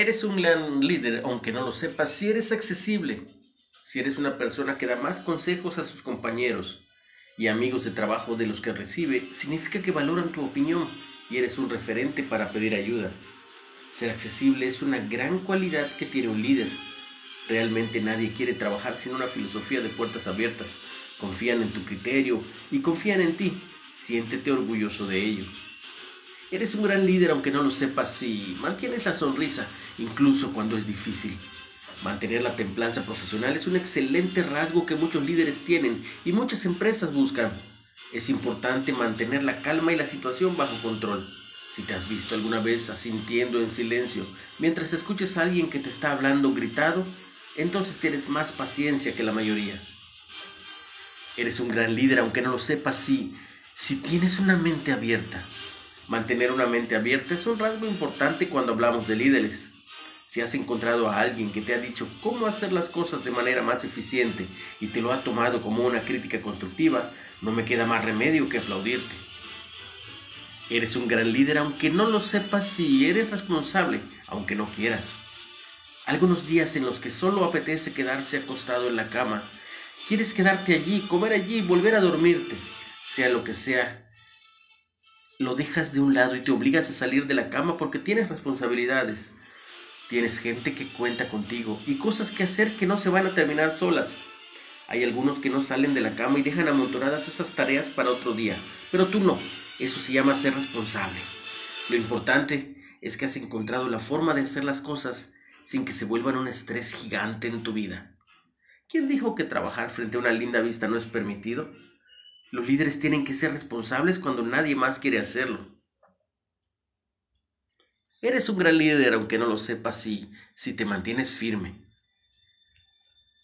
Eres un gran líder, aunque no lo sepas, si eres accesible, si eres una persona que da más consejos a sus compañeros y amigos de trabajo de los que recibe, significa que valoran tu opinión y eres un referente para pedir ayuda. Ser accesible es una gran cualidad que tiene un líder. Realmente nadie quiere trabajar sin una filosofía de puertas abiertas. Confían en tu criterio y confían en ti. Siéntete orgulloso de ello. Eres un gran líder aunque no lo sepas y mantienes la sonrisa incluso cuando es difícil. Mantener la templanza profesional es un excelente rasgo que muchos líderes tienen y muchas empresas buscan. Es importante mantener la calma y la situación bajo control. Si te has visto alguna vez asintiendo en silencio mientras escuches a alguien que te está hablando gritado, entonces tienes más paciencia que la mayoría. Eres un gran líder aunque no lo sepas si, si tienes una mente abierta. Mantener una mente abierta es un rasgo importante cuando hablamos de líderes. Si has encontrado a alguien que te ha dicho cómo hacer las cosas de manera más eficiente y te lo ha tomado como una crítica constructiva, no me queda más remedio que aplaudirte. Eres un gran líder aunque no lo sepas si eres responsable, aunque no quieras. Algunos días en los que solo apetece quedarse acostado en la cama, quieres quedarte allí, comer allí, volver a dormirte, sea lo que sea lo dejas de un lado y te obligas a salir de la cama porque tienes responsabilidades. Tienes gente que cuenta contigo y cosas que hacer que no se van a terminar solas. Hay algunos que no salen de la cama y dejan amontonadas esas tareas para otro día, pero tú no. Eso se llama ser responsable. Lo importante es que has encontrado la forma de hacer las cosas sin que se vuelvan un estrés gigante en tu vida. ¿Quién dijo que trabajar frente a una linda vista no es permitido? Los líderes tienen que ser responsables cuando nadie más quiere hacerlo. Eres un gran líder aunque no lo sepas si, si te mantienes firme.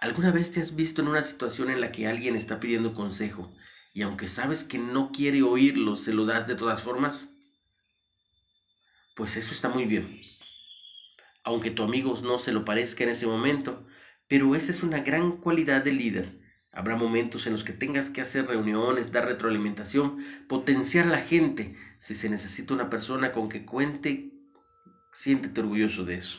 ¿Alguna vez te has visto en una situación en la que alguien está pidiendo consejo y aunque sabes que no quiere oírlo, se lo das de todas formas? Pues eso está muy bien. Aunque tu amigo no se lo parezca en ese momento, pero esa es una gran cualidad del líder Habrá momentos en los que tengas que hacer reuniones, dar retroalimentación, potenciar a la gente. Si se necesita una persona con que cuente, siéntete orgulloso de eso.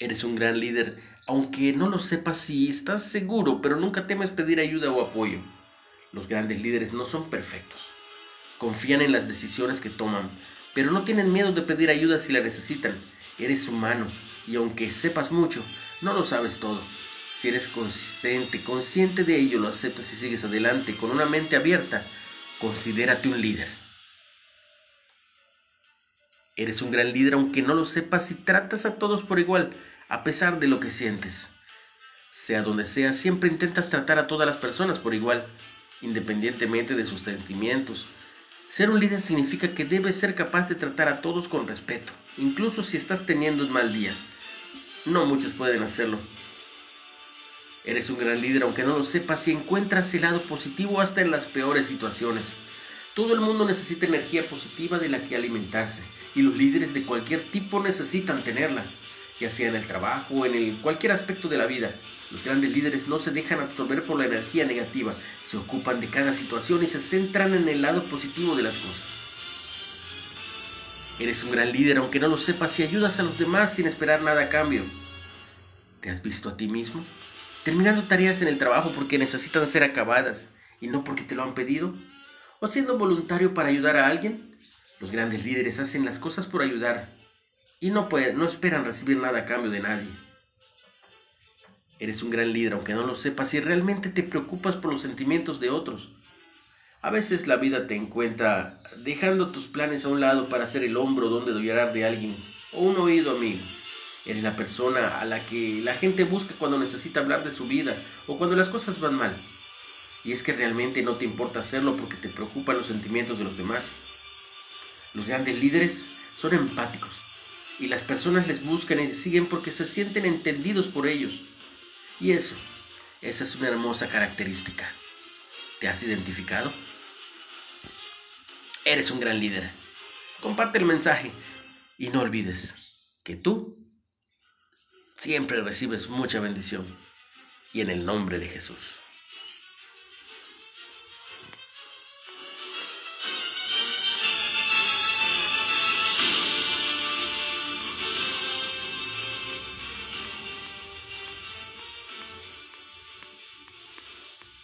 Eres un gran líder, aunque no lo sepas si estás seguro, pero nunca temes pedir ayuda o apoyo. Los grandes líderes no son perfectos. Confían en las decisiones que toman, pero no tienen miedo de pedir ayuda si la necesitan. Eres humano y aunque sepas mucho, no lo sabes todo. Si eres consistente, consciente de ello, lo aceptas y sigues adelante con una mente abierta, considérate un líder. Eres un gran líder aunque no lo sepas y tratas a todos por igual, a pesar de lo que sientes. Sea donde sea, siempre intentas tratar a todas las personas por igual, independientemente de sus sentimientos. Ser un líder significa que debes ser capaz de tratar a todos con respeto, incluso si estás teniendo un mal día. No muchos pueden hacerlo, Eres un gran líder aunque no lo sepas y encuentras el lado positivo hasta en las peores situaciones. Todo el mundo necesita energía positiva de la que alimentarse y los líderes de cualquier tipo necesitan tenerla, ya sea en el trabajo o en el, cualquier aspecto de la vida. Los grandes líderes no se dejan absorber por la energía negativa, se ocupan de cada situación y se centran en el lado positivo de las cosas. Eres un gran líder aunque no lo sepas y ayudas a los demás sin esperar nada a cambio. ¿Te has visto a ti mismo? Terminando tareas en el trabajo porque necesitan ser acabadas y no porque te lo han pedido, o siendo voluntario para ayudar a alguien. Los grandes líderes hacen las cosas por ayudar y no, no esperan recibir nada a cambio de nadie. Eres un gran líder aunque no lo sepas y realmente te preocupas por los sentimientos de otros. A veces la vida te encuentra dejando tus planes a un lado para ser el hombro donde llorar de alguien o un oído amigo. Eres la persona a la que la gente busca cuando necesita hablar de su vida o cuando las cosas van mal. Y es que realmente no te importa hacerlo porque te preocupan los sentimientos de los demás. Los grandes líderes son empáticos y las personas les buscan y les siguen porque se sienten entendidos por ellos. Y eso, esa es una hermosa característica. ¿Te has identificado? Eres un gran líder. Comparte el mensaje y no olvides que tú siempre recibes mucha bendición. Y en el nombre de Jesús.